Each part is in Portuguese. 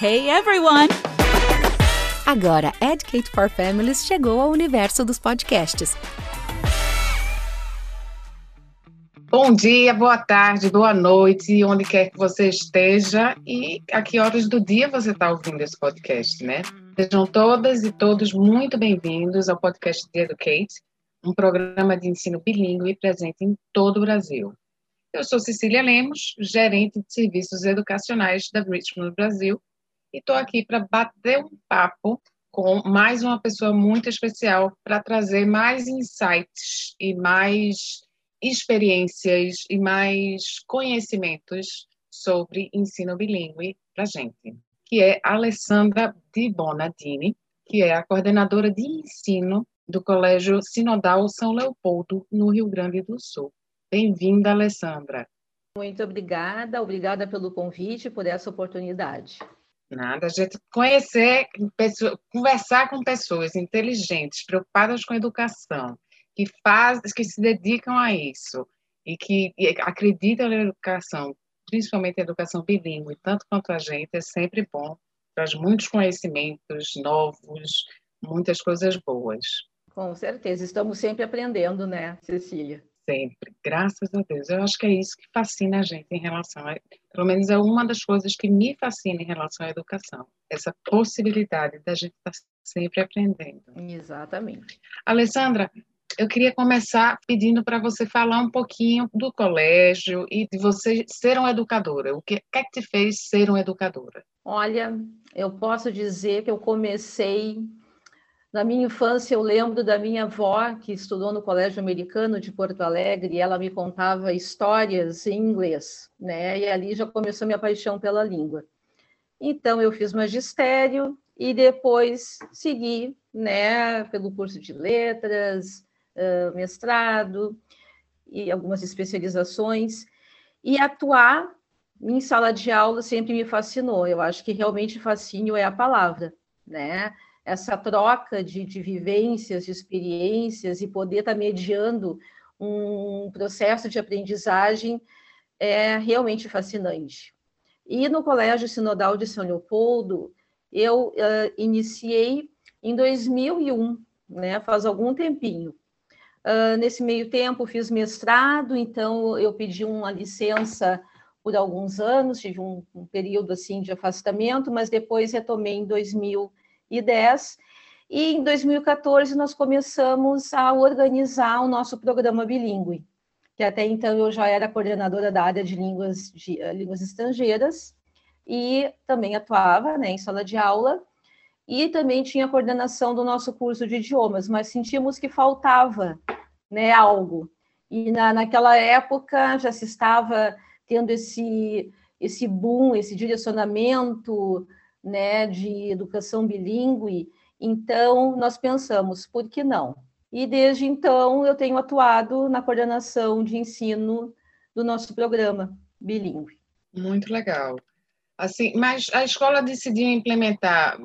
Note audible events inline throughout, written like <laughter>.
Hey everyone! Agora, Educate for Families chegou ao universo dos podcasts. Bom dia, boa tarde, boa noite, onde quer que você esteja e a que horas do dia você está ouvindo esse podcast, né? Sejam todas e todos muito bem-vindos ao podcast de Educate, um programa de ensino bilíngue presente em todo o Brasil. Eu sou Cecília Lemos, gerente de serviços educacionais da Richmond Brasil, e estou aqui para bater um papo com mais uma pessoa muito especial para trazer mais insights e mais experiências e mais conhecimentos sobre ensino bilíngue para gente, que é Alessandra Di Bonadini, que é a coordenadora de ensino do Colégio Sinodal São Leopoldo, no Rio Grande do Sul. Bem-vinda, Alessandra. Muito obrigada, obrigada pelo convite, por essa oportunidade. Nada, a gente conhecer, conversar com pessoas inteligentes, preocupadas com educação, que faz, que se dedicam a isso e que acreditam na educação, principalmente a educação bilíngue, tanto quanto a gente, é sempre bom, traz muitos conhecimentos novos, muitas coisas boas. Com certeza, estamos sempre aprendendo, né, Cecília? Sempre, graças a Deus. Eu acho que é isso que fascina a gente em relação a. Pelo menos é uma das coisas que me fascina em relação à educação. Essa possibilidade da gente estar sempre aprendendo. Exatamente. Alessandra, eu queria começar pedindo para você falar um pouquinho do colégio e de você ser uma educadora. O que, que é que te fez ser uma educadora? Olha, eu posso dizer que eu comecei na minha infância, eu lembro da minha avó, que estudou no Colégio Americano de Porto Alegre, e ela me contava histórias em inglês, né? E ali já começou minha paixão pela língua. Então, eu fiz magistério e depois segui, né, pelo curso de letras, mestrado e algumas especializações, e atuar em sala de aula sempre me fascinou. Eu acho que realmente fascínio é a palavra, né? Essa troca de, de vivências, de experiências e poder estar tá mediando um processo de aprendizagem é realmente fascinante. E no Colégio Sinodal de São Leopoldo, eu uh, iniciei em 2001, né, faz algum tempinho. Uh, nesse meio tempo, fiz mestrado, então eu pedi uma licença por alguns anos, tive um, um, período assim de afastamento, mas depois retomei em 2010. E em 2014 nós começamos a organizar o nosso programa bilíngue, que até então eu já era coordenadora da área de línguas, de, uh, línguas estrangeiras e também atuava né, em sala de aula e também tinha coordenação do nosso curso de idiomas, mas sentimos que faltava né, algo. E na, naquela época já se estava tendo esse, esse boom, esse direcionamento né, de educação bilíngue. Então, nós pensamos, por que não? E desde então eu tenho atuado na coordenação de ensino do nosso programa bilíngue. Muito legal. Assim, mas a escola decidiu implementar,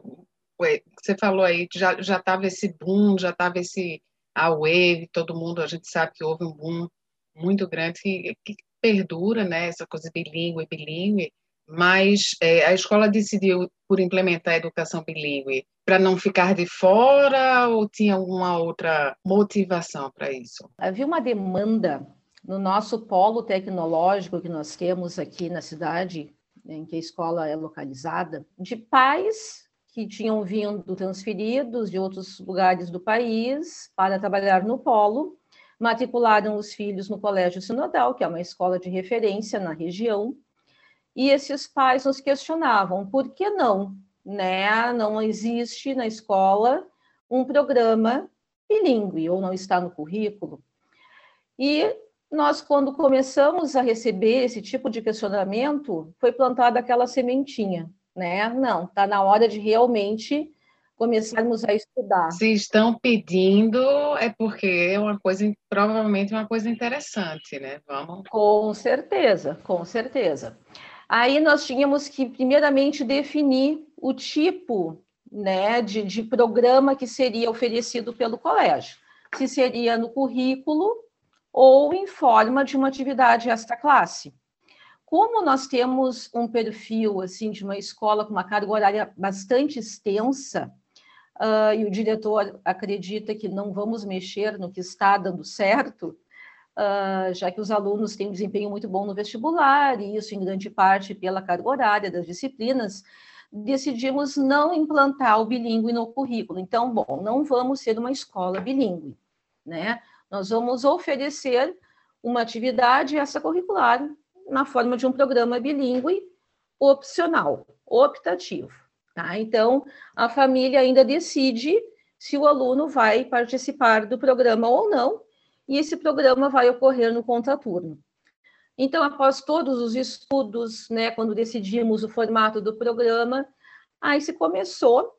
você falou aí já estava esse boom, já estava esse a Wave, todo mundo, a gente sabe que houve um boom muito grande que, que perdura, né, essa coisa bilíngue, bilíngue, mas é, a escola decidiu por implementar a educação bilíngue para não ficar de fora ou tinha alguma outra motivação para isso? Havia uma demanda no nosso polo tecnológico que nós temos aqui na cidade, em que a escola é localizada, de pais que tinham vindo transferidos de outros lugares do país para trabalhar no polo, matricularam os filhos no Colégio Sinodal, que é uma escola de referência na região, e esses pais nos questionavam por que não, né? Não existe na escola um programa bilíngue ou não está no currículo. E nós, quando começamos a receber esse tipo de questionamento, foi plantada aquela sementinha né? Não, está na hora de realmente começarmos a estudar. Se estão pedindo, é porque é uma coisa, provavelmente uma coisa interessante, né? Vamos. Com certeza, com certeza. Aí nós tínhamos que, primeiramente, definir o tipo né, de, de programa que seria oferecido pelo colégio. Se seria no currículo ou em forma de uma atividade extra classe. como nós temos um perfil assim de uma escola com uma carga horária bastante extensa, uh, e o diretor acredita que não vamos mexer no que está dando certo, uh, já que os alunos têm um desempenho muito bom no vestibular, e isso em grande parte pela carga horária das disciplinas, decidimos não implantar o bilíngue no currículo. Então, bom, não vamos ser uma escola bilíngue, né? Nós vamos oferecer uma atividade extracurricular na forma de um programa bilíngue opcional, optativo. Tá? Então, a família ainda decide se o aluno vai participar do programa ou não, e esse programa vai ocorrer no contraturno. Então, após todos os estudos, né, quando decidimos o formato do programa, aí se começou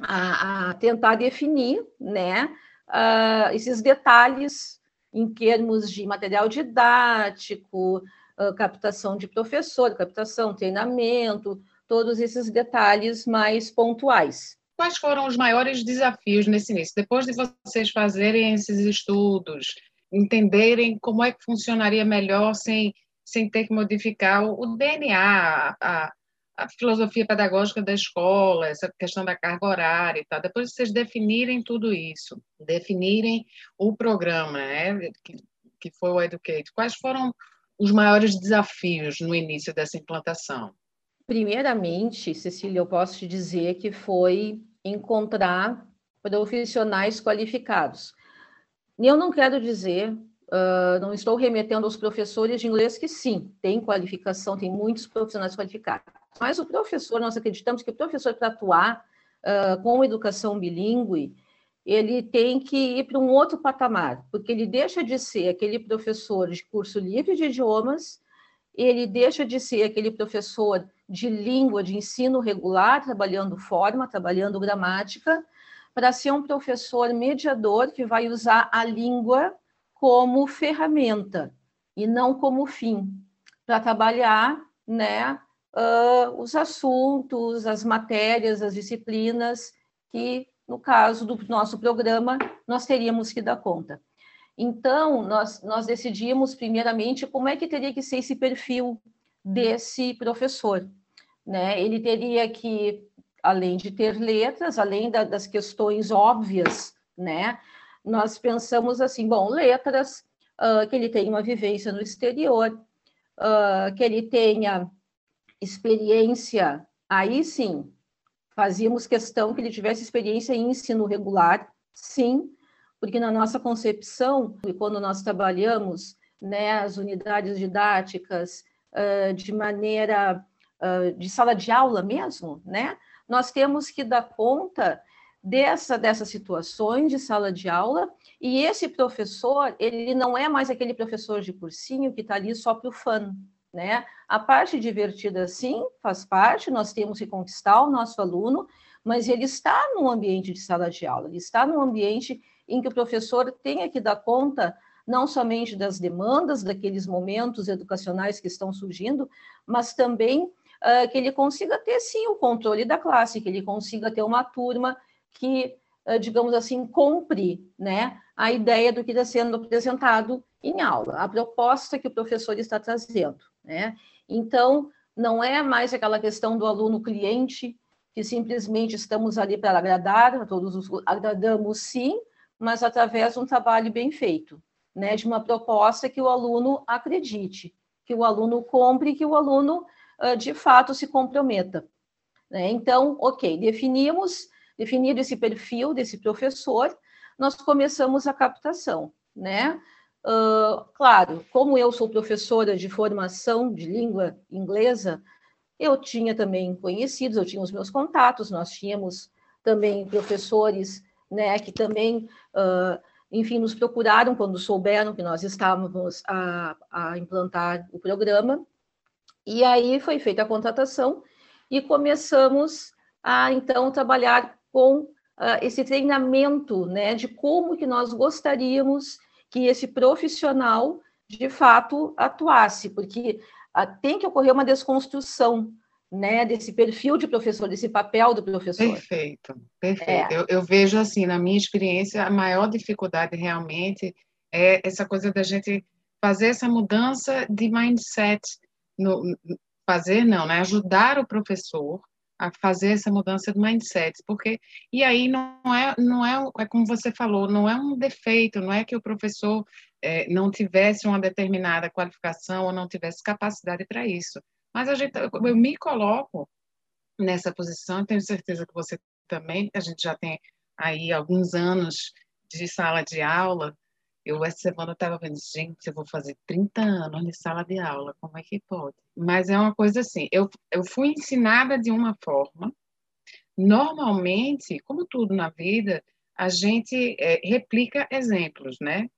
a, a tentar definir né, uh, esses detalhes em termos de material didático, uh, captação de professor, captação, treinamento, todos esses detalhes mais pontuais. Quais foram os maiores desafios nesse início? Depois de vocês fazerem esses estudos, entenderem como é que funcionaria melhor sem, sem ter que modificar o DNA, a, a filosofia pedagógica da escola, essa questão da carga horária e tal. Depois de vocês definirem tudo isso, definirem o programa, né, que, que foi o Educate, quais foram os maiores desafios no início dessa implantação? Primeiramente, Cecília, eu posso te dizer que foi encontrar profissionais qualificados. E eu não quero dizer, uh, não estou remetendo aos professores de inglês que sim, tem qualificação, tem muitos profissionais qualificados. Mas o professor, nós acreditamos que o professor, para atuar uh, com educação bilíngue, ele tem que ir para um outro patamar, porque ele deixa de ser aquele professor de curso livre de idiomas, ele deixa de ser aquele professor de língua, de ensino regular, trabalhando forma, trabalhando gramática, para ser um professor mediador que vai usar a língua como ferramenta e não como fim, para trabalhar né, uh, os assuntos, as matérias, as disciplinas que, no caso do nosso programa, nós teríamos que dar conta. Então, nós, nós decidimos, primeiramente, como é que teria que ser esse perfil desse professor. Né? Ele teria que, além de ter letras, além da, das questões óbvias, né? nós pensamos assim, bom, letras, uh, que ele tenha uma vivência no exterior, uh, que ele tenha experiência, aí sim, fazíamos questão que ele tivesse experiência em ensino regular, sim, porque na nossa concepção, e quando nós trabalhamos né, as unidades didáticas de maneira uh, de sala de aula mesmo, né, nós temos que dar conta dessa, dessas situações de sala de aula, e esse professor, ele não é mais aquele professor de cursinho que está ali só para o fã, né? A parte divertida, sim, faz parte, nós temos que conquistar o nosso aluno, mas ele está no ambiente de sala de aula, ele está no ambiente em que o professor tenha que dar conta não somente das demandas daqueles momentos educacionais que estão surgindo, mas também uh, que ele consiga ter, sim, o controle da classe, que ele consiga ter uma turma que, uh, digamos assim, cumpre né, a ideia do que está sendo apresentado em aula, a proposta que o professor está trazendo. Né? Então, não é mais aquela questão do aluno cliente, que simplesmente estamos ali para agradar, todos os agradamos sim, mas através de um trabalho bem feito, né? de uma proposta que o aluno acredite, que o aluno compre, que o aluno, de fato, se comprometa. Né? Então, ok, definimos, definido esse perfil desse professor, nós começamos a captação, né? Uh, claro, como eu sou professora de formação de língua inglesa, eu tinha também conhecidos, eu tinha os meus contatos, nós tínhamos também professores né, que também, uh, enfim, nos procuraram quando souberam que nós estávamos a, a implantar o programa. E aí foi feita a contratação e começamos a, então, trabalhar com uh, esse treinamento né, de como que nós gostaríamos que esse profissional de fato atuasse, porque ah, tem que ocorrer uma desconstrução né, desse perfil de professor, desse papel do professor. Perfeito, perfeito. É. Eu, eu, vejo assim, na minha experiência, a maior dificuldade realmente é essa coisa da gente fazer essa mudança de mindset, no, fazer não, né? Ajudar o professor a fazer essa mudança de mindset, porque e aí não é não é é como você falou, não é um defeito, não é que o professor é, não tivesse uma determinada qualificação ou não tivesse capacidade para isso, mas a gente eu me coloco nessa posição, tenho certeza que você também, a gente já tem aí alguns anos de sala de aula eu essa semana estava vendo, gente, eu vou fazer 30 anos de sala de aula, como é que pode? Mas é uma coisa assim, eu, eu fui ensinada de uma forma, normalmente, como tudo na vida, a gente é, replica exemplos, né?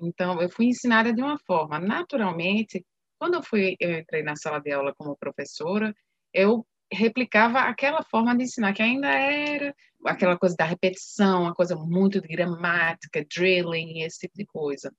Então, eu fui ensinada de uma forma. Naturalmente, quando eu fui, eu entrei na sala de aula como professora, eu replicava aquela forma de ensinar, que ainda era aquela coisa da repetição, uma coisa muito de gramática, drilling, esse tipo de coisa.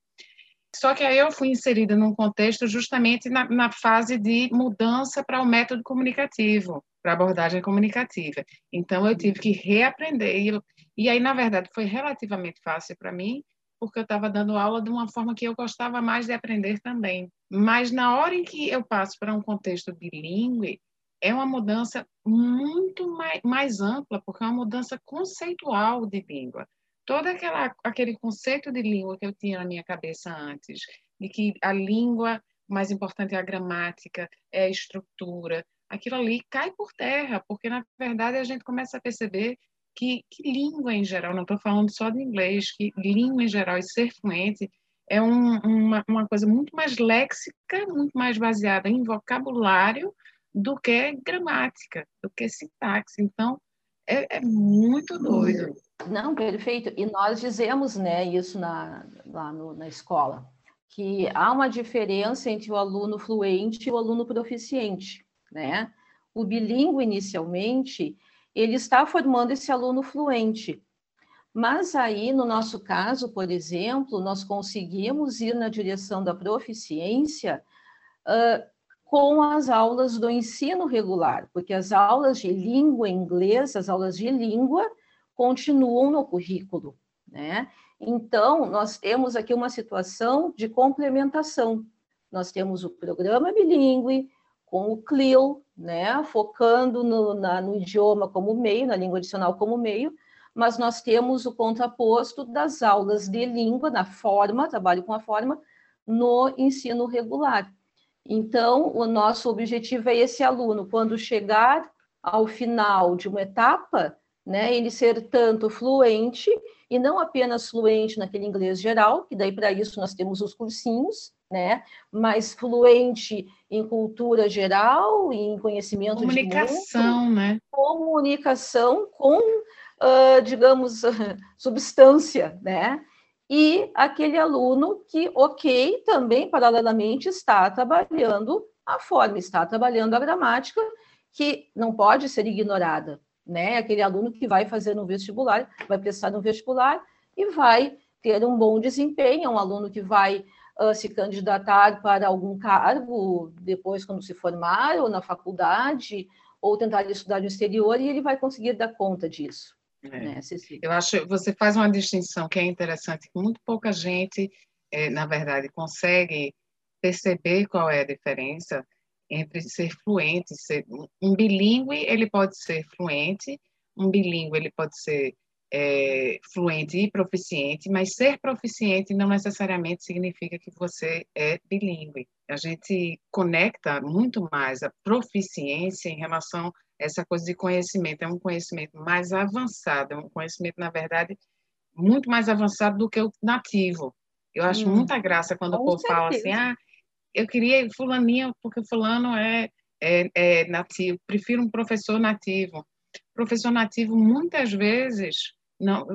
Só que aí eu fui inserida num contexto justamente na, na fase de mudança para o método comunicativo, para a abordagem comunicativa. Então eu tive que reaprender. E, e aí, na verdade, foi relativamente fácil para mim, porque eu estava dando aula de uma forma que eu gostava mais de aprender também. Mas na hora em que eu passo para um contexto bilíngue, é uma mudança muito mais, mais ampla, porque é uma mudança conceitual de língua. Todo aquela, aquele conceito de língua que eu tinha na minha cabeça antes, de que a língua mais importante é a gramática, é a estrutura, aquilo ali cai por terra, porque na verdade a gente começa a perceber que, que língua em geral, não estou falando só de inglês, que língua em geral e ser fluente é um, uma, uma coisa muito mais léxica, muito mais baseada em vocabulário do que gramática, do que sintaxe. Então, é, é muito doido. Não, perfeito. E nós dizemos né, isso na, lá no, na escola, que há uma diferença entre o aluno fluente e o aluno proficiente. Né? O bilíngue, inicialmente, ele está formando esse aluno fluente. Mas aí, no nosso caso, por exemplo, nós conseguimos ir na direção da proficiência uh, com as aulas do ensino regular, porque as aulas de língua inglesa, as aulas de língua, continuam no currículo, né? Então, nós temos aqui uma situação de complementação. Nós temos o programa bilíngue com o CLIL, né, focando no, na, no idioma como meio, na língua adicional como meio, mas nós temos o contraposto das aulas de língua, na forma, trabalho com a forma, no ensino regular. Então, o nosso objetivo é esse aluno, quando chegar ao final de uma etapa, né, ele ser tanto fluente, e não apenas fluente naquele inglês geral, que daí para isso nós temos os cursinhos, né, mas fluente em cultura geral, em conhecimento comunicação, de mundo, né? Comunicação com, uh, digamos, <laughs> substância, né? e aquele aluno que, ok, também paralelamente está trabalhando a forma, está trabalhando a gramática, que não pode ser ignorada, né? Aquele aluno que vai fazer no vestibular, vai prestar no vestibular e vai ter um bom desempenho, é um aluno que vai uh, se candidatar para algum cargo depois quando se formar, ou na faculdade, ou tentar estudar no exterior, e ele vai conseguir dar conta disso. É. Né, Eu acho você faz uma distinção que é interessante, que muito pouca gente, é, na verdade, consegue perceber qual é a diferença entre ser fluente, ser um bilíngue, ele pode ser fluente, um bilíngue ele pode ser é, fluente e proficiente, mas ser proficiente não necessariamente significa que você é bilíngue. A gente conecta muito mais a proficiência em relação essa coisa de conhecimento é um conhecimento mais avançado, é um conhecimento, na verdade, muito mais avançado do que o nativo. Eu acho hum, muita graça quando o povo certeza. fala assim, ah, eu queria fulaninho porque fulano é, é, é nativo, prefiro um professor nativo. Professor nativo, muitas vezes, não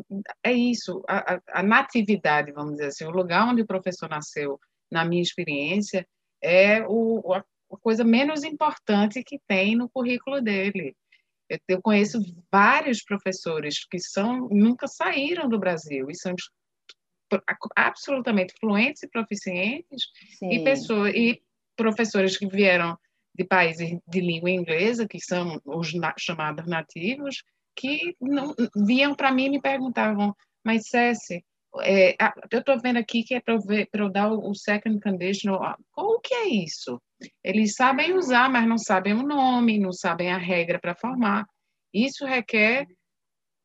é isso, a, a, natividade, vamos dizer assim, o lugar onde o professor nasceu, na minha experiência, é o, a coisa menos importante que tem no currículo dele. Eu, eu conheço vários professores que são nunca saíram do Brasil e são absolutamente fluentes e proficientes e pessoas e professores que vieram de países de língua inglesa que são os chamados nativos que não, viam para mim e me perguntavam mas Cési, é, eu estou vendo aqui que é para eu dar o second conditional. O que é isso? Eles sabem usar, mas não sabem o nome, não sabem a regra para formar. Isso requer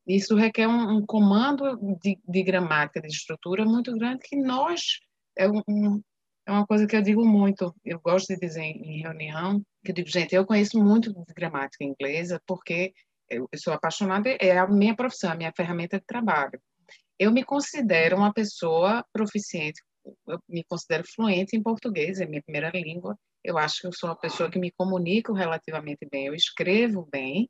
isso requer um, um comando de, de, gramática, de estrutura muito grande que nós é, um, é uma coisa que eu digo muito. Eu gosto de dizer em reunião que eu digo, gente, eu conheço muito de gramática inglesa porque eu, eu sou apaixonada, é a minha profissão, a minha ferramenta de trabalho. Eu me considero uma pessoa proficiente, eu me considero fluente em português, é minha primeira língua. Eu acho que eu sou uma pessoa que me comunico relativamente bem, eu escrevo bem,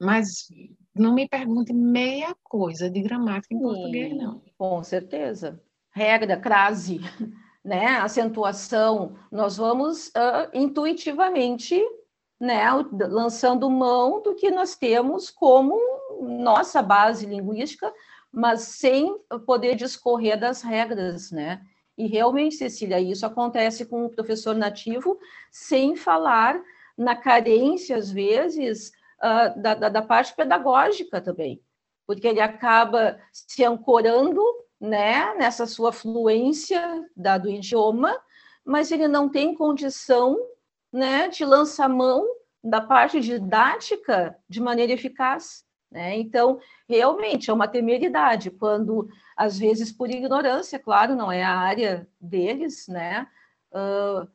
mas não me pergunte meia coisa de gramática em Sim, português, não. Com certeza. Regra, crase, <laughs> né? acentuação, nós vamos uh, intuitivamente né, lançando mão do que nós temos como nossa base linguística, mas sem poder discorrer das regras, né? E realmente, Cecília, isso acontece com o professor nativo, sem falar na carência, às vezes, uh, da, da, da, parte pedagógica também, porque ele acaba se ancorando né, nessa sua fluência da, do idioma, mas ele não tem condição né, de lançar mão da parte didática de maneira eficaz. Né? Então, realmente é uma temeridade quando, às vezes, por ignorância, claro, não é a área deles, né? Uh,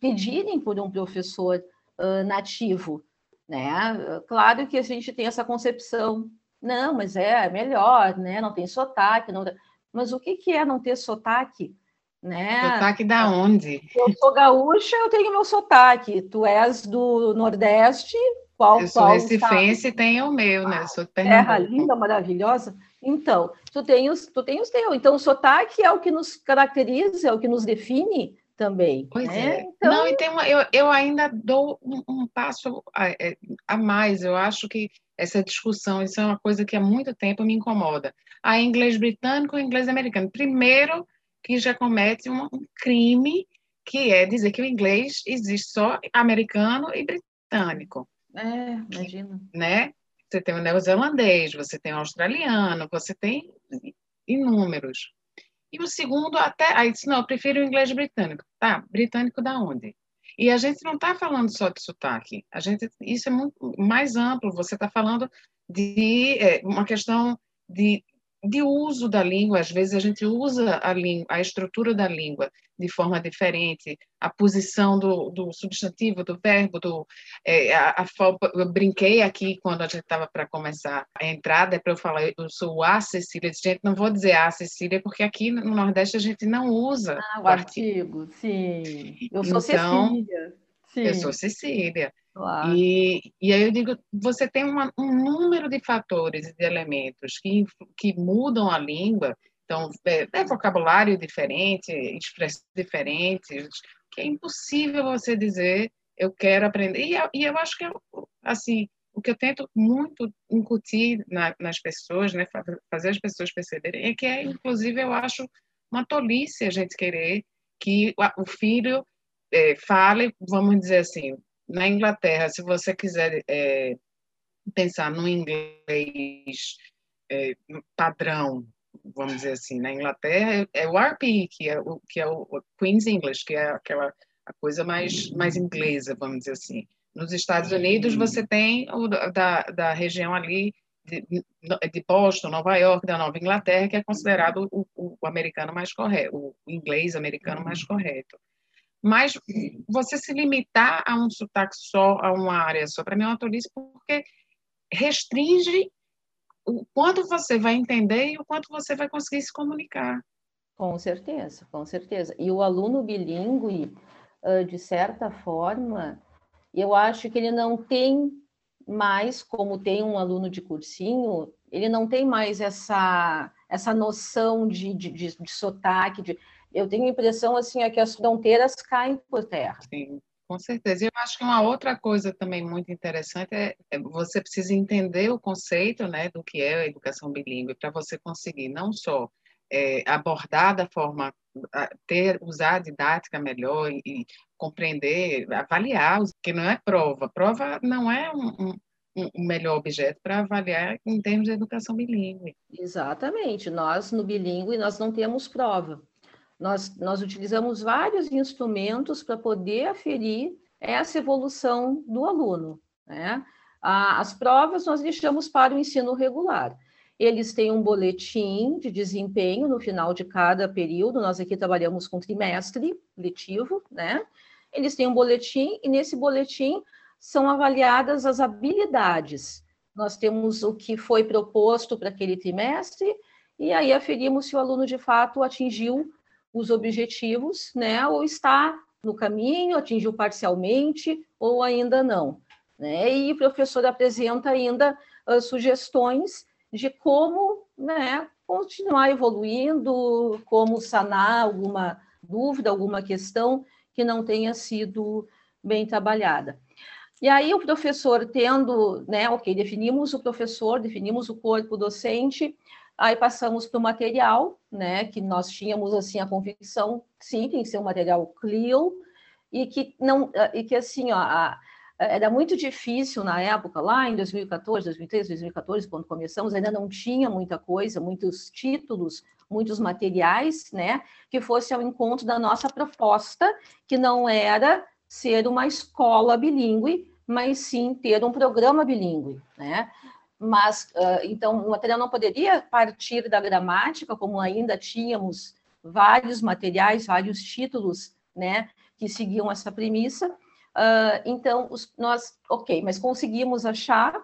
pedirem por um professor uh, nativo. Né? Claro que a gente tem essa concepção, não, mas é melhor, né? não tem sotaque. Não... Mas o que, que é não ter sotaque? Né? Sotaque da onde? Eu sou gaúcha, eu tenho meu sotaque. Tu és do Nordeste, qual Eu sou qual recifense e tenho o meu, né? Eu sou Terra linda, maravilhosa. Então, tu tem, os, tu tem os teus. Então, o sotaque é o que nos caracteriza, é o que nos define também. Pois né? é. Então... Não, e tem uma, eu, eu ainda dou um, um passo a, é, a, mais. Eu acho que essa discussão, isso é uma coisa que há muito tempo me incomoda. A inglês britânico e inglês americano. Primeiro, que já comete um, crime que é dizer que o inglês existe só americano e britânico. É, imagina. Né? Você tem o neozelandês, você tem o australiano, você tem inúmeros. E o segundo, até. Aí disse: não, eu prefiro o inglês britânico. Tá, britânico da onde? E a gente não está falando só de sotaque. A gente, isso é muito mais amplo. Você está falando de é, uma questão de de uso da língua, às vezes a gente usa a, língua, a estrutura da língua de forma diferente, a posição do, do substantivo, do verbo, do, é, a, a, eu brinquei aqui quando a gente estava para começar a entrada, é para eu falar, eu sou a Cecília, gente, não vou dizer a Cecília, porque aqui no Nordeste a gente não usa ah, o artigo. sim. Eu sou então, Cecília. Sim. Eu sou Cecília. Claro. E, e aí eu digo, você tem uma, um número de fatores e de elementos que, que mudam a língua, então é, é vocabulário diferente, expressões diferentes, que é impossível você dizer eu quero aprender. E, e eu acho que assim o que eu tento muito incutir na, nas pessoas, né, fazer as pessoas perceberem, é que é, inclusive, eu acho uma tolice a gente querer que o filho é, fale, vamos dizer assim, na Inglaterra, se você quiser é, pensar no inglês é, padrão, vamos dizer assim, na Inglaterra é, o RP, que é o que é o Queen's English, que é aquela a coisa mais mais inglesa, vamos dizer assim. Nos Estados Unidos você tem o da, da região ali de, de Boston, Nova York, da Nova Inglaterra, que é considerado o, o americano mais correto, o inglês americano mais correto. Mas você se limitar a um sotaque só, a uma área só, para mim é uma tolice, porque restringe o quanto você vai entender e o quanto você vai conseguir se comunicar. Com certeza, com certeza. E o aluno bilíngue, de certa forma, eu acho que ele não tem mais, como tem um aluno de cursinho, ele não tem mais essa, essa noção de, de, de, de sotaque, de, eu tenho a impressão assim é que as fronteiras caem por terra. Sim, com certeza. Eu acho que uma outra coisa também muito interessante é, é você precisa entender o conceito, né, do que é a educação bilíngue para você conseguir não só é, abordar da forma ter usar a didática melhor e, e compreender, avaliar, que não é prova. Prova não é um, um um melhor objeto para avaliar em termos de educação bilíngue. Exatamente. Nós, no bilíngue, nós não temos prova. Nós, nós utilizamos vários instrumentos para poder aferir essa evolução do aluno. Né? As provas nós deixamos para o ensino regular. Eles têm um boletim de desempenho no final de cada período. Nós aqui trabalhamos com trimestre letivo, né? Eles têm um boletim e nesse boletim são avaliadas as habilidades. Nós temos o que foi proposto para aquele trimestre e aí aferimos se o aluno de fato atingiu os objetivos, né? Ou está no caminho, atingiu parcialmente ou ainda não. Né? E o professor apresenta ainda uh, sugestões de como né, continuar evoluindo, como sanar alguma dúvida, alguma questão que não tenha sido bem trabalhada. E aí o professor tendo, né, ok, definimos o professor, definimos o corpo docente, aí passamos para o material, né, que nós tínhamos assim a convicção, sim, tem que ser um material clear e que não e que assim, ó, a, era muito difícil na época, lá em 2014, 2013, 2014, quando começamos, ainda não tinha muita coisa, muitos títulos, muitos materiais, né, que fosse ao encontro da nossa proposta, que não era ser uma escola bilíngue, mas sim ter um programa bilíngue, né? Mas, uh, então, o material não poderia partir da gramática, como ainda tínhamos vários materiais, vários títulos, né, que seguiam essa premissa, Uh, então, os, nós, ok, mas conseguimos achar,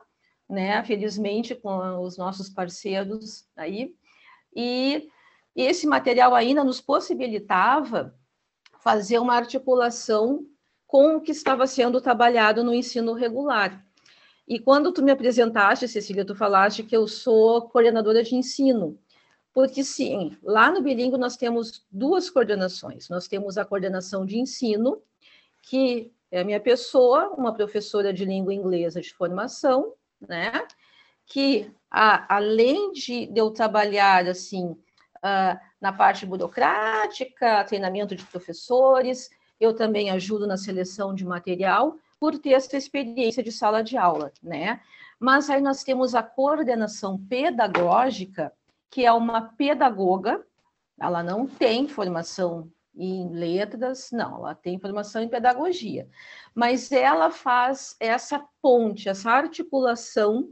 né, felizmente, com os nossos parceiros aí, e esse material ainda nos possibilitava fazer uma articulação com o que estava sendo trabalhado no ensino regular. E quando tu me apresentaste, Cecília, tu falaste que eu sou coordenadora de ensino, porque sim, lá no Bilingue nós temos duas coordenações. Nós temos a coordenação de ensino, que é a minha pessoa, uma professora de língua inglesa de formação, né? Que a, além de, de, eu trabalhar assim uh, na parte burocrática, treinamento de professores, eu também ajudo na seleção de material por ter essa experiência de sala de aula, né? Mas aí nós temos a coordenação pedagógica, que é uma pedagoga, ela não tem formação em letras, não, ela tem formação em pedagogia, mas ela faz essa ponte, essa articulação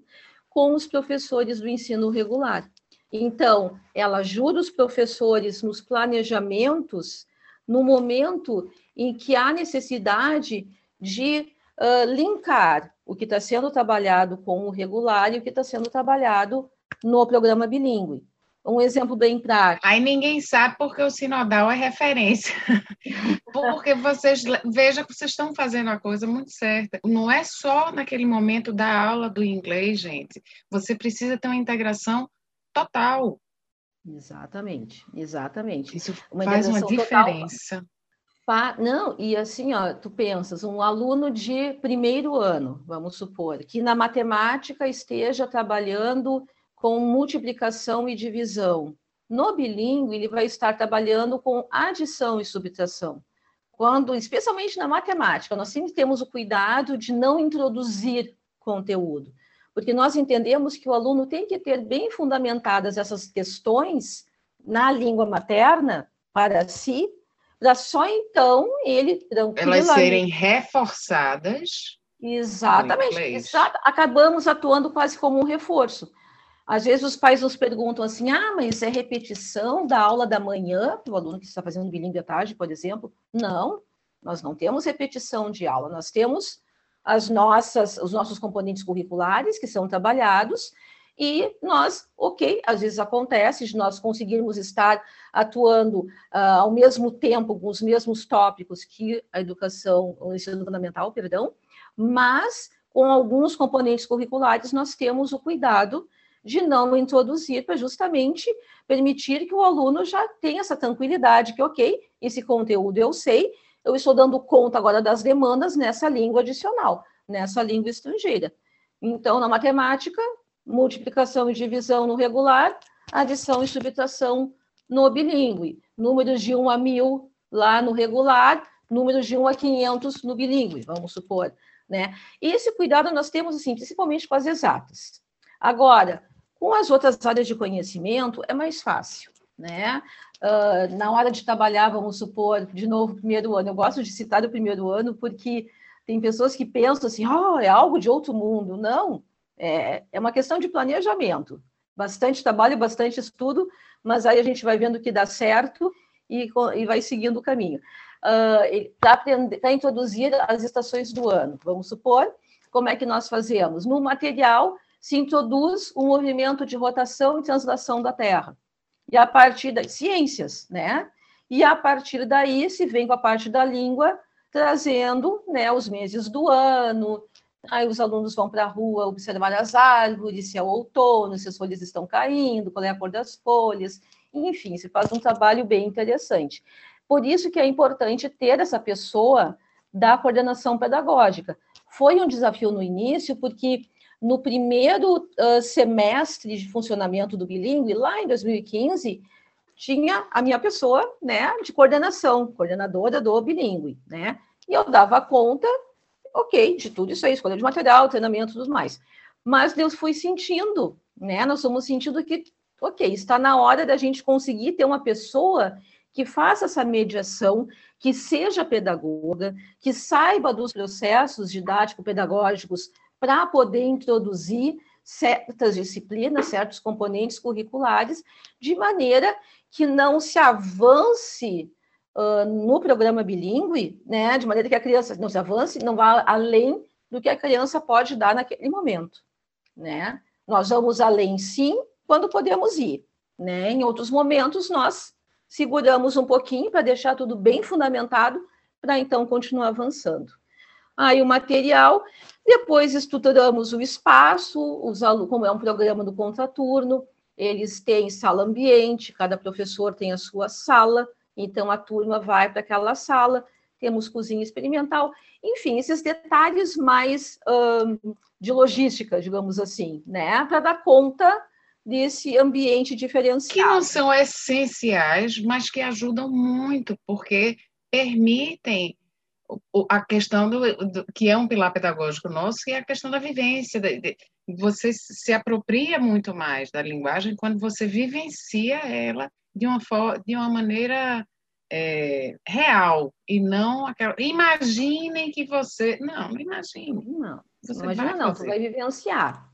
com os professores do ensino regular. Então, ela ajuda os professores nos planejamentos no momento em que há necessidade de uh, linkar o que está sendo trabalhado com o regular e o que está sendo trabalhado no programa bilíngue. Um exemplo bem prático. Aí ninguém sabe porque o sinodal é referência. <laughs> porque vocês vejam que vocês estão fazendo a coisa muito certa. Não é só naquele momento da aula do inglês, gente. Você precisa ter uma integração total. Exatamente, exatamente. Isso uma faz uma diferença. Total, não, e assim, ó, tu pensas, um aluno de primeiro ano, vamos supor, que na matemática esteja trabalhando com multiplicação e divisão. No bilíngue, ele vai estar trabalhando com adição e subtração. Quando, especialmente na matemática, nós sempre temos o cuidado de não introduzir conteúdo, porque nós entendemos que o aluno tem que ter bem fundamentadas essas questões na língua materna para si, para só então ele tranquilamente... Elas serem reforçadas. Exatamente. Exato. Acabamos atuando quase como um reforço. Às vezes os pais nos perguntam assim: ah, mas é repetição da aula da manhã, o aluno que está fazendo bilíngue à tarde, por exemplo. Não, nós não temos repetição de aula, nós temos as nossas, os nossos componentes curriculares que são trabalhados e nós, ok, às vezes acontece de nós conseguirmos estar atuando uh, ao mesmo tempo com os mesmos tópicos que a educação, o ensino fundamental, perdão, mas com alguns componentes curriculares nós temos o cuidado de não introduzir, para justamente permitir que o aluno já tenha essa tranquilidade, que, ok, esse conteúdo eu sei, eu estou dando conta agora das demandas nessa língua adicional, nessa língua estrangeira. Então, na matemática, multiplicação e divisão no regular, adição e subtração no bilíngue. Números de 1 a 1000 lá no regular, números de 1 a 500 no bilíngue, vamos supor. né? E esse cuidado nós temos, assim, principalmente com as exatas. Agora, com as outras áreas de conhecimento, é mais fácil, né? Uh, na hora de trabalhar, vamos supor, de novo, primeiro ano. Eu gosto de citar o primeiro ano porque tem pessoas que pensam assim, oh, é algo de outro mundo. Não, é, é uma questão de planejamento. Bastante trabalho, bastante estudo, mas aí a gente vai vendo que dá certo e, e vai seguindo o caminho. Uh, Para introduzir as estações do ano, vamos supor, como é que nós fazemos? No material se introduz um movimento de rotação e translação da Terra e a partir das ciências, né? E a partir daí se vem com a parte da língua, trazendo né, os meses do ano. Aí os alunos vão para a rua observar as árvores, se é o outono, se as folhas estão caindo, qual é a cor das folhas. Enfim, se faz um trabalho bem interessante. Por isso que é importante ter essa pessoa da coordenação pedagógica. Foi um desafio no início, porque no primeiro uh, semestre de funcionamento do bilíngue, lá em 2015, tinha a minha pessoa, né, de coordenação, coordenadora do bilíngue, né, e eu dava conta, ok, de tudo isso aí, escolha de material, treinamento e tudo mais. Mas Deus fui sentindo, né, nós fomos sentindo que, ok, está na hora da gente conseguir ter uma pessoa que faça essa mediação, que seja pedagoga, que saiba dos processos didático-pedagógicos para poder introduzir certas disciplinas, certos componentes curriculares, de maneira que não se avance uh, no programa bilíngue, né, de maneira que a criança não se avance, não vá além do que a criança pode dar naquele momento, né? Nós vamos além, sim, quando podemos ir, né? Em outros momentos, nós seguramos um pouquinho para deixar tudo bem fundamentado, para então continuar avançando. Aí o material, depois estruturamos o espaço, os alunos, como é um programa do contraturno, eles têm sala ambiente, cada professor tem a sua sala, então a turma vai para aquela sala, temos cozinha experimental, enfim, esses detalhes mais de logística, digamos assim, né, para dar conta desse ambiente diferenciado. Que não são essenciais, mas que ajudam muito, porque permitem a questão do, do, que é um pilar pedagógico nosso, que é a questão da vivência. De, de, você se apropria muito mais da linguagem quando você vivencia ela de uma, de uma maneira é, real e não aquela. Imaginem que você. Não, não imagine. Não, você não imagina, não, você vai vivenciar.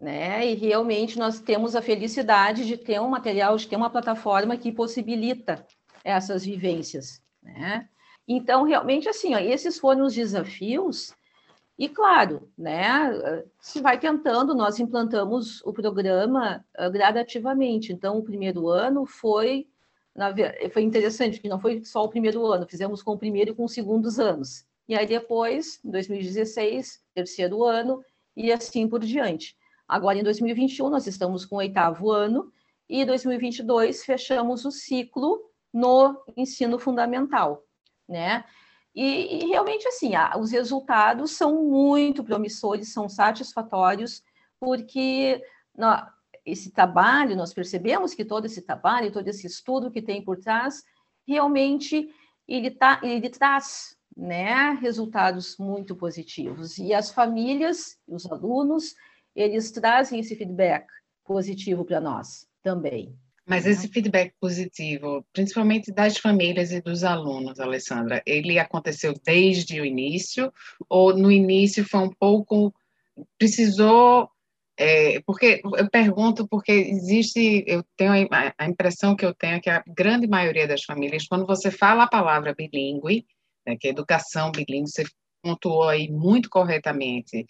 Né? E realmente nós temos a felicidade de ter um material, de ter uma plataforma que possibilita essas vivências. Né? Então, realmente, assim, ó, esses foram os desafios, e claro, né, se vai tentando, nós implantamos o programa uh, gradativamente. Então, o primeiro ano foi, na, foi interessante, porque não foi só o primeiro ano, fizemos com o primeiro e com os segundos anos. E aí depois, em 2016, terceiro ano, e assim por diante. Agora, em 2021, nós estamos com o oitavo ano, e em 2022 fechamos o ciclo no ensino fundamental né? E, e realmente, assim, os resultados são muito promissores, são satisfatórios, porque esse trabalho, nós percebemos que todo esse trabalho, todo esse estudo que tem por trás, realmente ele, tá, ele traz né, resultados muito positivos. E as famílias, os alunos, eles trazem esse feedback positivo para nós também. Mas esse feedback positivo, principalmente das famílias e dos alunos, Alessandra, ele aconteceu desde o início ou no início foi um pouco precisou é, porque eu pergunto porque existe eu tenho a, a, impressão que eu tenho que a grande maioria das famílias quando você fala a palavra bilíngue, né, que é educação bilíngue, você pontuou aí muito corretamente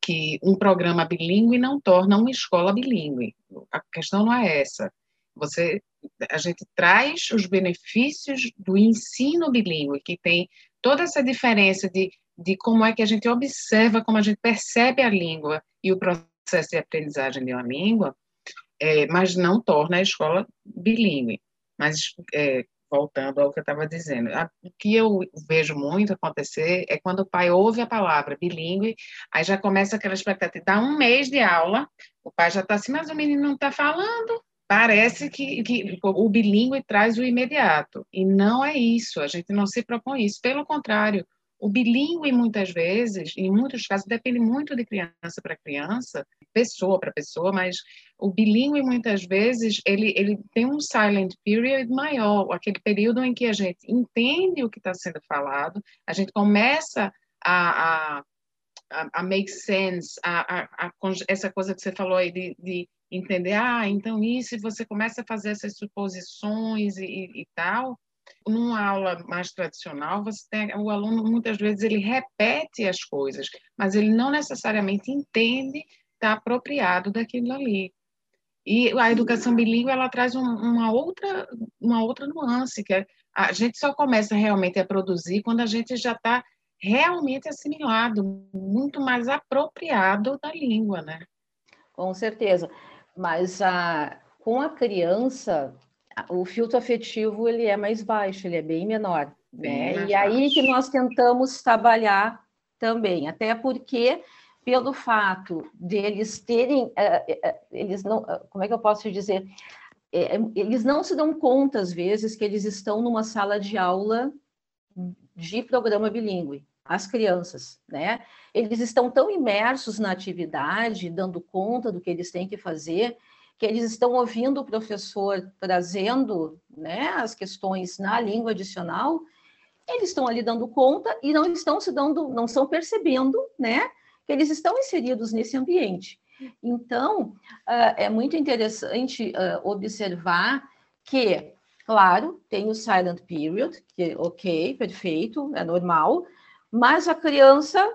que um programa bilíngue não torna uma escola bilíngue. A questão não é essa você, a gente traz os benefícios do ensino bilíngue, que tem toda essa diferença de, de como é que a gente observa, como a gente percebe a língua e o processo de aprendizagem de uma língua, é, mas não torna a escola bilíngue. Mas, é, voltando ao que eu estava dizendo, a, o que eu vejo muito acontecer é quando o pai ouve a palavra bilíngue, aí já começa aquela expectativa, dá um mês de aula, o pai já está assim, mas o menino não está falando, parece que, que o bilíngue traz o imediato, e não é isso, a gente não se propõe isso, pelo contrário, O bilíngue, muitas vezes, em muitos casos, depende muito de criança para criança, pessoa para pessoa, mas o bilíngue, muitas vezes, ele, ele tem um silent period maior, aquele período em que a gente entende o que está sendo falado, a gente começa a, a, a make sense, a, a, a, essa coisa que você falou aí de, de entender, ah, então isso, e você começa a fazer essas suposições e, e, e tal, numa aula mais tradicional, você tem, o aluno muitas vezes ele repete as coisas, mas ele não necessariamente entende, está apropriado daquilo ali. E a educação bilíngue ela traz um, uma outra uma outra nuance que é, a gente só começa realmente a produzir quando a gente já está realmente assimilado, muito mais apropriado da língua, né? Com certeza. Mas a, com a criança, o filtro afetivo ele é mais baixo, ele é bem menor. Bem né? E aí que nós tentamos trabalhar também, até porque pelo fato deles terem, eh, eh, eh, eles não, como é que eu posso dizer, eles não se dão conta às vezes que eles estão numa sala de aula de programa bilíngue, as crianças, né? Eles estão tão imersos na atividade, dando conta do que eles têm que fazer, que eles estão ouvindo o professor trazendo né, as questões na língua adicional, eles estão ali dando conta e não estão se dando, não estão percebendo, né, que eles estão inseridos nesse ambiente. Então, uh, é muito interessante uh, observar que, claro, tem o silent period, que ok, perfeito, é normal, mas a criança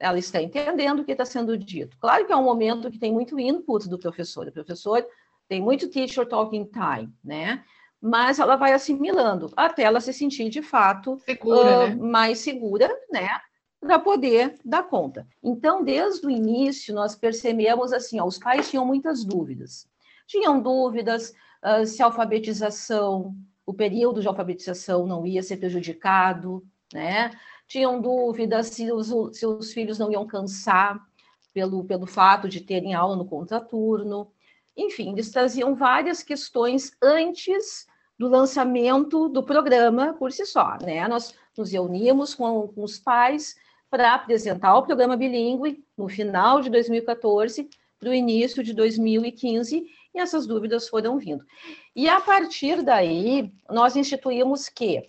ela está entendendo o que está sendo dito. Claro que é um momento que tem muito input do professor. O professor tem muito teacher talking time, né? Mas ela vai assimilando até ela se sentir de fato segura, uh, né? mais segura, né? Para poder dar conta. Então, desde o início, nós percebemos assim: ó, os pais tinham muitas dúvidas. Tinham dúvidas uh, se a alfabetização, o período de alfabetização não ia ser prejudicado, né? Tinham dúvidas se os, filhos não iam cansar pelo, pelo fato de terem aula no contraturno. Enfim, eles traziam várias questões antes do lançamento do programa por si só. Né? Nós nos reuníamos com, com os pais para apresentar o programa bilíngue no final de 2014 para o início de 2015 e essas dúvidas foram vindo. E a partir daí, nós instituímos que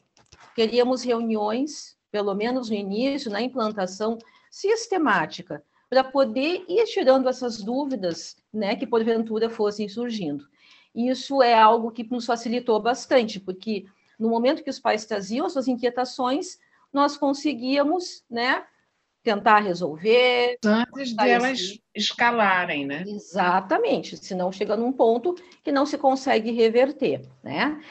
queríamos reuniões pelo menos no início, na implantação sistemática, para poder ir tirando essas dúvidas né, que porventura fossem surgindo. Isso é algo que nos facilitou bastante, porque no momento que os pais traziam as suas inquietações, nós conseguíamos né, tentar resolver. Antes de elas escalarem, né? Exatamente, senão chega num ponto que não se consegue reverter, né?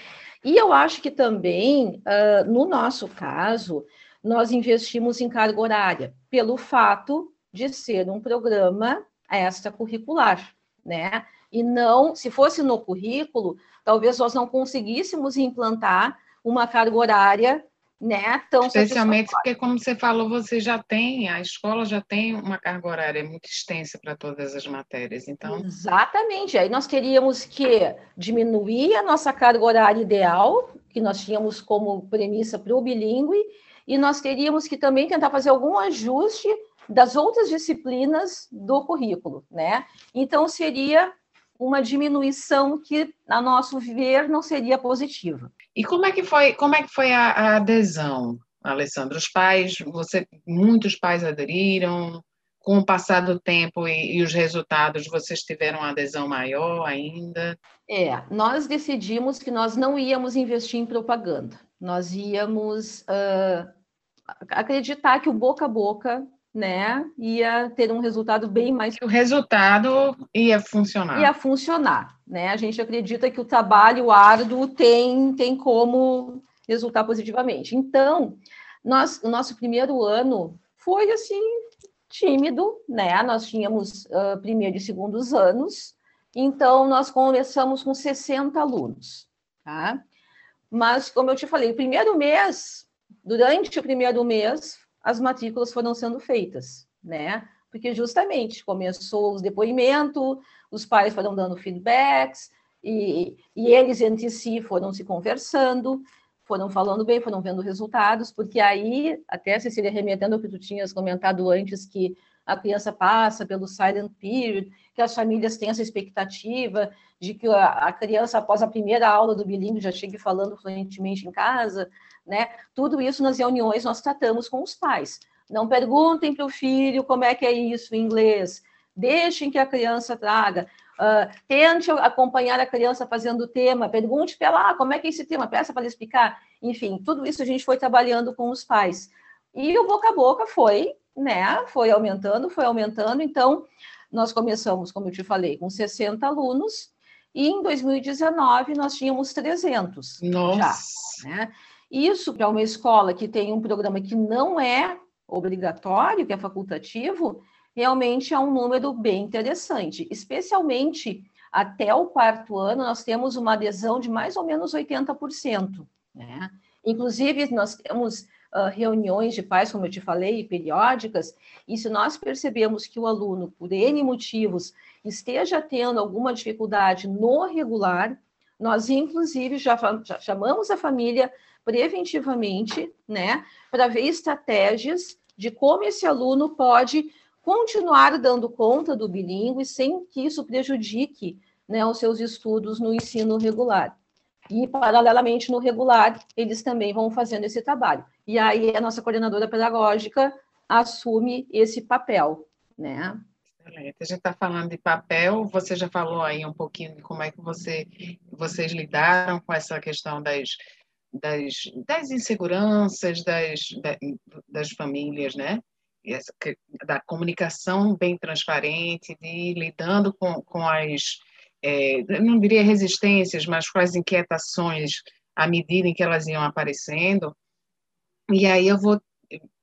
E eu acho que também, uh, no nosso caso, nós investimos em carga horária, pelo fato de ser um programa extracurricular, né? E não, se fosse no currículo, talvez nós não conseguíssemos implantar uma carga horária né, tão Especialmente porque, como você falou, você já tem, a escola já tem uma carga horária muito extensa para todas as matérias, então... Exatamente, aí nós teríamos que diminuir a nossa carga horária ideal, que nós tínhamos como premissa para o bilíngue, e nós teríamos que também tentar fazer algum ajuste das outras disciplinas do currículo, né? Então seria uma diminuição que, a nosso ver, não seria positiva. E como é que foi, como é que foi a, a adesão, Alessandro? Os pais, você, muitos pais aderiram, com o passar do tempo e, e, os resultados, vocês tiveram uma adesão maior ainda? É, nós decidimos que nós não íamos investir em propaganda, nós íamos uh, acreditar que o boca a boca né, ia ter um resultado bem mais. O resultado ia funcionar. Ia funcionar, né? A gente acredita que o trabalho árduo tem, tem como resultar positivamente. Então, nós, o nosso primeiro ano foi assim tímido, né? Nós tínhamos uh, primeiro e segundos anos, então nós começamos com 60 alunos, tá? Mas, como eu te falei, o primeiro mês durante o primeiro mês, as matrículas foram sendo feitas, né? Porque justamente começou os depoimentos, os pais foram dando feedbacks, e, e eles entre si foram se conversando, foram falando bem, foram vendo resultados, porque aí, até Cecília, remetendo ao que tu tinhas comentado antes, que a criança passa pelo silent period, que as famílias têm essa expectativa de que a, criança, após a primeira aula do bilíngue, já chegue falando fluentemente em casa, né? Tudo isso nas reuniões nós tratamos com os pais. Não perguntem para o filho como é que é isso em inglês, deixem que a criança traga. Uh, tente acompanhar a criança fazendo o tema, pergunte para ela ah, como é que é esse tema, peça para ela explicar. Enfim, tudo isso a gente foi trabalhando com os pais. E o boca a boca foi, né, foi aumentando, foi aumentando. Então, nós começamos, como eu te falei, com 60 alunos, e em 2019 nós tínhamos 300 Nossa. já. Né? Isso para uma escola que tem um programa que não é obrigatório, que é facultativo, realmente é um número bem interessante, especialmente até o quarto ano, nós temos uma adesão de mais ou menos 80%. Né? Inclusive, nós temos uh, reuniões de pais, como eu te falei, periódicas, e se nós percebemos que o aluno, por N motivos, esteja tendo alguma dificuldade no regular, nós, inclusive, já, já chamamos a família preventivamente, né, para ver estratégias de como esse aluno pode continuar dando conta do bilíngue sem que isso prejudique né, os seus estudos no ensino regular. E, paralelamente, no regular, eles também vão fazendo esse trabalho. E aí, a nossa coordenadora pedagógica assume esse papel, né? Excelente. A gente está falando de papel, você já falou aí um pouquinho de como é que você, vocês lidaram com essa questão das, das, das inseguranças das, das famílias, né? da comunicação bem transparente, de lidando com, com as, é, não diria resistências, mas as inquietações à medida em que elas iam aparecendo. E aí eu vou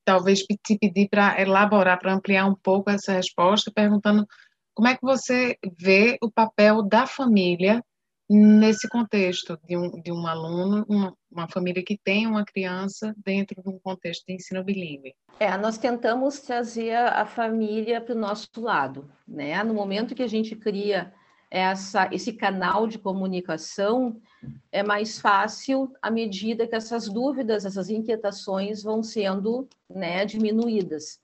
talvez te pedir para elaborar, para ampliar um pouco essa resposta, perguntando como é que você vê o papel da família nesse contexto de um, de um aluno, uma, uma família que tem uma criança dentro de um contexto de ensino bilíngue? É, nós tentamos trazer a família para o nosso lado, né? No momento que a gente cria essa, esse canal de comunicação, é mais fácil à medida que essas dúvidas, essas inquietações vão sendo né, diminuídas.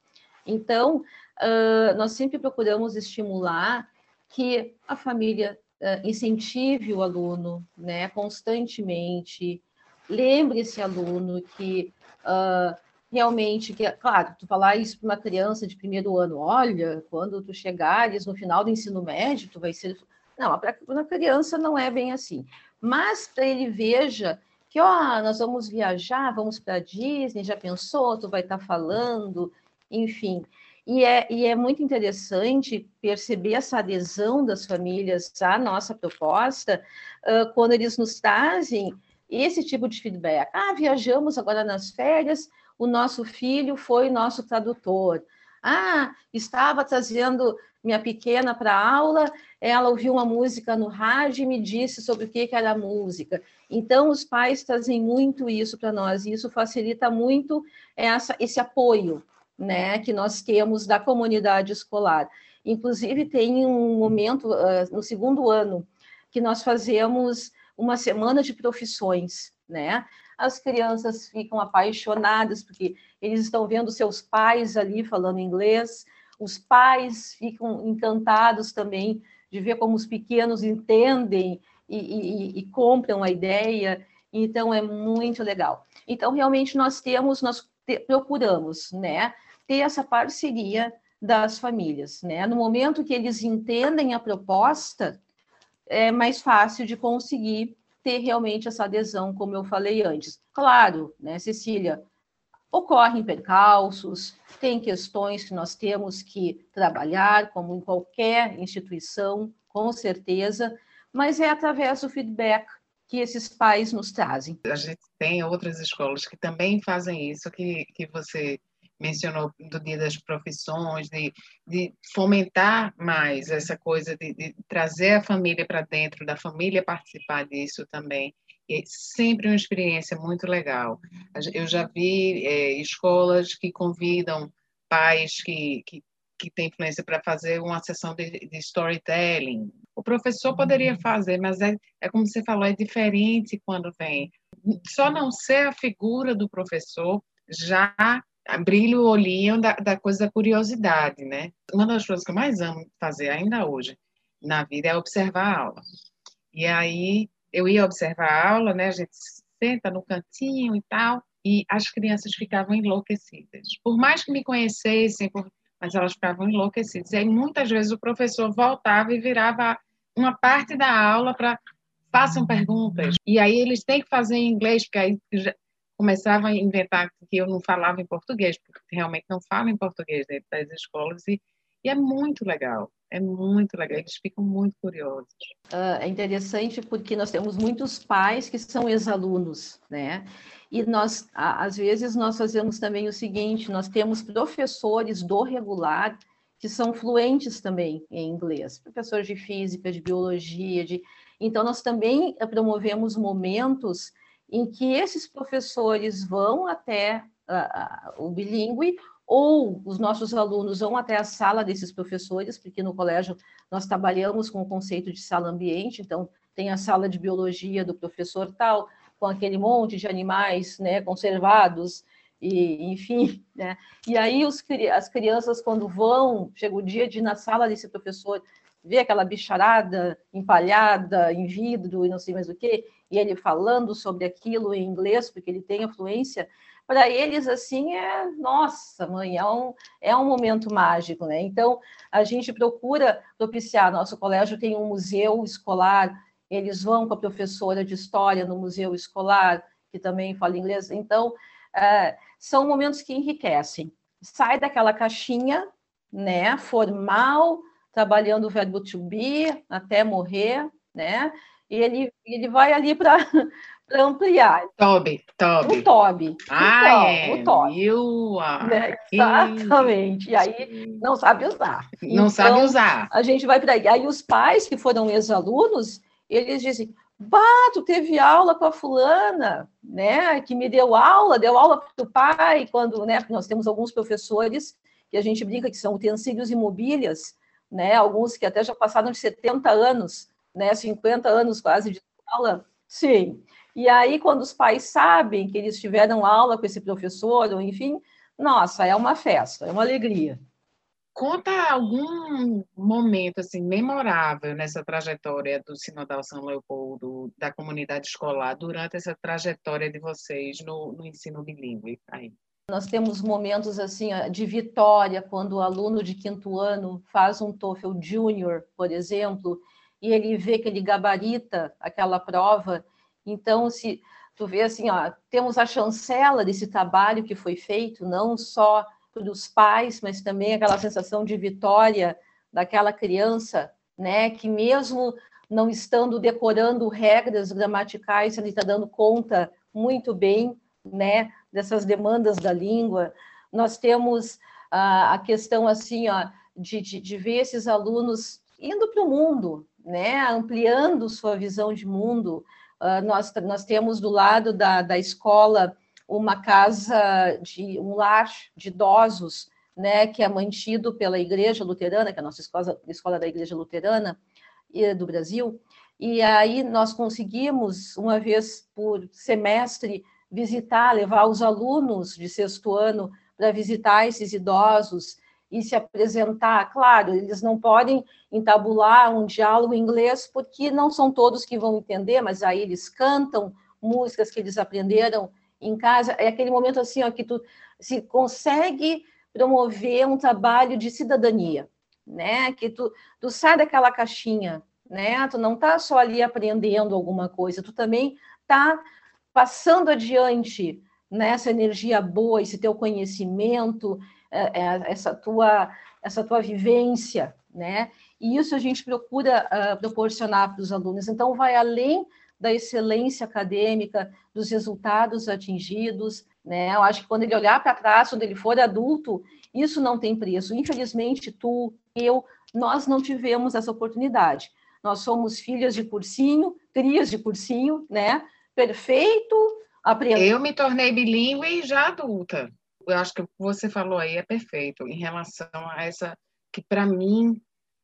Então, uh, nós sempre procuramos estimular que a família uh, incentive o aluno, né, constantemente, lembre esse aluno que uh, realmente, que, claro, tu falar isso para uma criança de primeiro ano, olha, quando tu chegares no final do ensino médio, tu vai ser... Não, para criança não é bem assim. Mas para ele veja que, ó, nós vamos viajar, vamos para Disney, já pensou, tu vai estar tá falando, enfim... E é, e é muito interessante perceber essa adesão das famílias à nossa proposta uh, quando eles nos trazem esse tipo de feedback. Ah, viajamos agora nas férias, o nosso filho foi nosso tradutor. Ah, estava trazendo minha pequena para aula, ela ouviu uma música no rádio e me disse sobre o que, que era a música. Então, os pais trazem muito isso para nós, e isso facilita muito essa, esse apoio né, que nós temos da comunidade escolar. Inclusive, tem um momento, uh, no segundo ano, que nós fazemos uma semana de profissões, né? As crianças ficam apaixonadas porque eles estão vendo seus pais ali falando inglês, os pais ficam encantados também de ver como os pequenos entendem e, e, e compram a ideia, então é muito legal. Então, realmente, nós temos, nós te, procuramos, né, ter essa parceria das famílias, né? No momento que eles entendem a proposta, é mais fácil de conseguir ter realmente essa adesão, como eu falei antes. Claro, né, Cecília, ocorrem percalços, tem questões que nós temos que trabalhar, como em qualquer instituição, com certeza, mas é através do feedback que esses pais nos trazem. A gente tem outras escolas que também fazem isso, que, que você mencionou do Dia das Profissões, de, de fomentar mais essa coisa de, de trazer a família para dentro, da família participar disso também. É sempre uma experiência muito legal. Eu já vi é, escolas que convidam pais que, que, que têm influência para fazer uma sessão de, de, storytelling. O professor poderia uhum. fazer, mas é, é como você falou, é diferente quando vem só não ser a figura do professor já brilha o olhinho da, da coisa da curiosidade, né? Uma das coisas que eu mais amo fazer ainda hoje na vida é observar a aula. E aí eu ia observar a aula, né? A gente senta no cantinho e tal, e as crianças ficavam enlouquecidas. Por mais que me conhecessem, por... mas elas ficavam enlouquecidas. E aí muitas vezes o professor voltava e virava uma parte da aula para façam perguntas. E aí eles têm que fazer em inglês, porque aí começavam a inventar que eu não falava em português, porque realmente não falo em português dentro das escolas, e, e é muito legal. É muito legal, eles ficam muito curiosos. Uh, é interessante porque nós temos muitos pais que são ex-alunos, né? E nós, às vezes, nós fazemos também o seguinte: nós temos professores do regular que são fluentes também em inglês, professores de física, de biologia, de então nós também promovemos momentos em que esses professores vão até uh, o bilíngue ou os nossos alunos vão até a sala desses professores, porque no colégio nós trabalhamos com o conceito de sala ambiente, então tem a sala de biologia do professor tal, com aquele monte de animais né, conservados, e enfim, né? E aí os, as crianças, quando vão, chega o dia de ir na sala desse professor, ver aquela bicharada empalhada em vidro e não sei mais o que, e ele falando sobre aquilo em inglês, porque ele tem afluência, para eles, assim, é, nossa, mãe, é um, é um momento mágico, né? Então, a gente procura propiciar, nosso colégio tem um museu escolar, eles vão com a professora de história no museu escolar, que também fala inglês, então, é, são momentos que enriquecem. Sai daquela caixinha, né, formal, trabalhando o verbo to be até morrer, né? E ele, ele vai ali para <laughs> ampliar. Toby, Toby. O Toby. Ah, então, é. O Toby. You né? Exatamente. E aí não sabe usar. Não então, sabe usar. A gente vai para aí. Aí os pais que foram ex-alunos, eles dizem, Bah, tu teve aula com a fulana, né? Que me deu aula, deu aula para o pai, quando, né? Nós temos alguns professores que a gente brinca que são utensílios e mobílias, né? Alguns que até já passaram de 70 anos, né? 50 anos quase de aula. Sim. E aí, quando os pais sabem que eles tiveram aula com esse professor, ou enfim, nossa, é uma festa, é uma alegria. Conta algum momento assim memorável nessa trajetória do Sinodal São Leopoldo, da comunidade escolar, durante essa trajetória de vocês no, no ensino bilíngue. Aí. Nós temos momentos assim de vitória quando o aluno de quinto ano faz um TOEFL Junior, por exemplo, e ele vê que ele gabarita aquela prova. Então, se tu vê assim, ó, temos a chancela desse trabalho que foi feito, não só para os pais, mas também aquela sensação de vitória daquela criança, né, que mesmo não estando decorando regras gramaticais, ele está dando conta muito bem, né, dessas demandas da língua. Nós temos a, a questão assim, ó, de, de, de ver esses alunos indo para o mundo, né, ampliando sua visão de mundo. Uh, nós, nós temos do lado da, da escola uma casa de um lar de idosos, né, que é mantido pela Igreja Luterana, que é a nossa escola, escola da Igreja Luterana do Brasil. E aí nós conseguimos, uma vez por semestre, visitar, levar os alunos de sexto ano para visitar esses idosos e se apresentar. Claro, eles não podem entabular um diálogo em inglês, porque não são todos que vão entender, mas aí eles cantam músicas que eles aprenderam em casa. É aquele momento assim, ó, que tu se consegue promover um trabalho de cidadania, né? Que tu, tu sai daquela caixinha, né? Tu não tá só ali aprendendo alguma coisa, tu também tá passando adiante nessa né, energia boa, esse teu conhecimento, é, é, essa tua essa tua vivência, né? E isso a gente procura uh, proporcionar para os alunos. Então, vai além da excelência acadêmica, dos resultados atingidos, né? Eu acho que quando ele olhar para trás, quando ele for adulto, isso não tem preço. Infelizmente, tu, eu, nós não tivemos essa oportunidade. Nós somos filhas de cursinho, crias de cursinho, né? Perfeito, aprender. Eu me tornei bilíngue já adulta. Eu acho que o que você falou aí é perfeito em relação a essa que para mim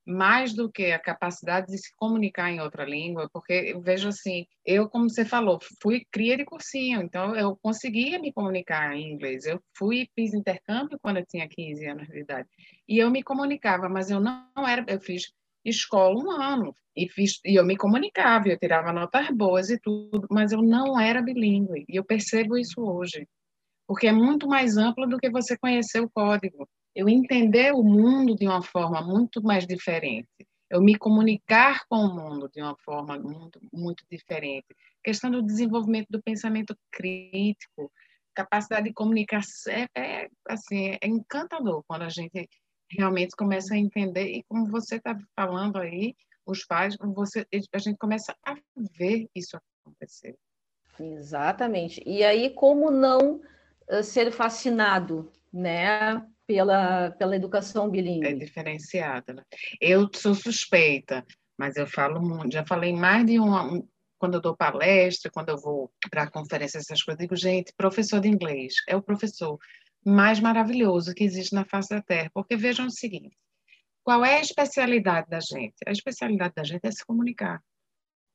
mais do que a capacidade de se comunicar em outra língua, porque eu vejo assim, eu, como você falou, fui cria de cursinho, então eu conseguia me comunicar em inglês. Eu fui, fiz intercâmbio quando eu tinha 15 anos de idade, e eu me comunicava, mas eu não era, eu fiz escola um ano, e, fiz, e eu me comunicava, eu tirava notas boas e tudo, mas eu não era bilíngue, e eu percebo isso hoje, porque é muito mais amplo do que você conhecer o código. Eu entender o mundo de uma forma muito mais diferente, eu me comunicar com o mundo de uma forma muito, muito diferente. Questão do desenvolvimento do pensamento crítico, capacidade de comunicação, é, é, assim, é encantador quando a gente realmente começa a entender, e como você está falando aí, os pais, você, a gente começa a ver isso acontecer. Exatamente. E aí, como não uh, ser fascinado, né, pela, pela educação bilíngue. É diferenciada. Né? Eu sou suspeita, mas eu falo muito, já falei mais de uma, quando eu dou palestra, quando eu vou para conferência, essas coisas, digo, gente, professor de inglês é o professor mais maravilhoso que existe na face da Terra, porque vejam o seguinte, qual é a especialidade da gente? A especialidade da gente é se comunicar.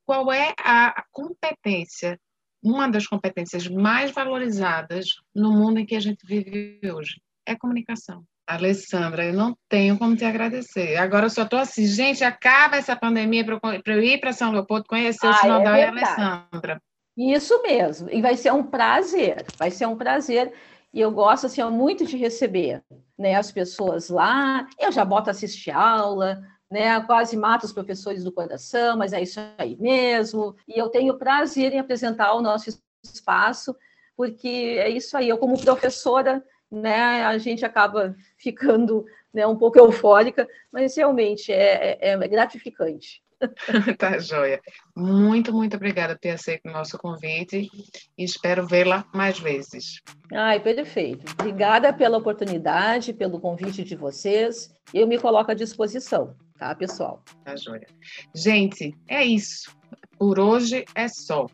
Qual é a competência, uma das competências mais valorizadas no mundo em que a gente vive hoje? é comunicação. Alessandra, eu não tenho como te agradecer. Agora eu só estou assim, gente, acaba essa pandemia para eu ir para São Leopoldo conhecer ah, o Sinodal é e a Alessandra. Isso mesmo, e vai ser um prazer, vai ser um prazer. E eu gosto assim, muito de receber né, as pessoas lá. Eu já boto assistir aula, né, quase mato os professores do coração, mas é isso aí mesmo. E eu tenho prazer em apresentar o nosso espaço, porque é isso aí. Eu, como professora, né, a gente acaba ficando né, um pouco eufórica, mas realmente é, é, é gratificante. <laughs> tá joia. Muito, muito obrigada por ter aceito o nosso convite e espero vê-la mais vezes. Ai, perfeito. Obrigada pela oportunidade, pelo convite de vocês. Eu me coloco à disposição, tá, pessoal? Tá joia. Gente, é isso. Por hoje é só.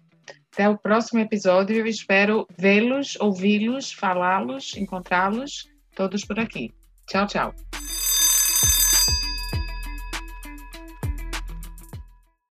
Até o próximo episódio. Eu espero vê-los, ouvi-los, falá-los, encontrá-los todos por aqui. Tchau, tchau.